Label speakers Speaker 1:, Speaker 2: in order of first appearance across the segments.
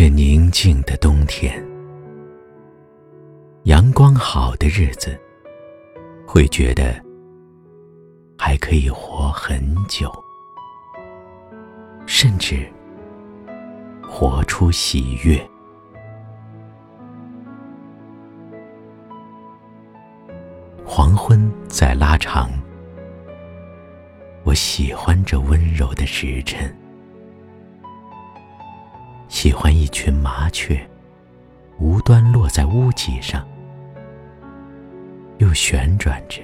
Speaker 1: 这宁静的冬天，阳光好的日子，会觉得还可以活很久，甚至活出喜悦。黄昏在拉长，我喜欢这温柔的时辰。喜欢一群麻雀，无端落在屋脊上，又旋转着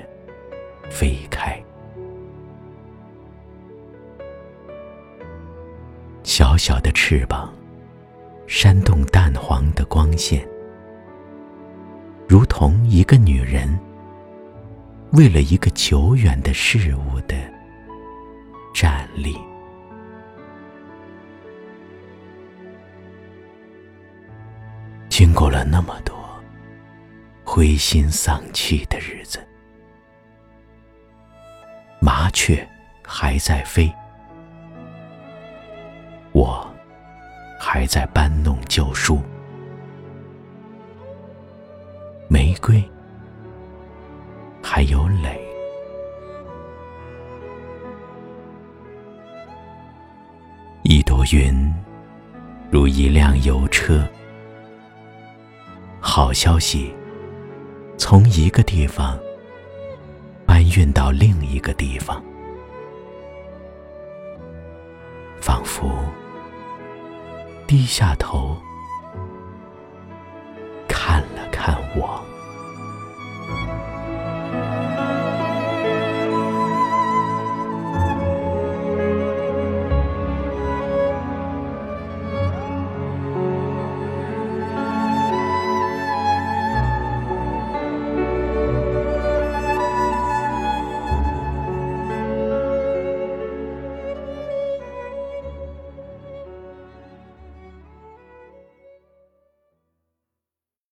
Speaker 1: 飞开。小小的翅膀，扇动淡黄的光线，如同一个女人为了一个久远的事物的站立。经过了那么多灰心丧气的日子，麻雀还在飞，我还在搬弄旧书，玫瑰还有蕾，一朵云如一辆邮车。好消息，从一个地方搬运到另一个地方，仿佛低下头看了看我。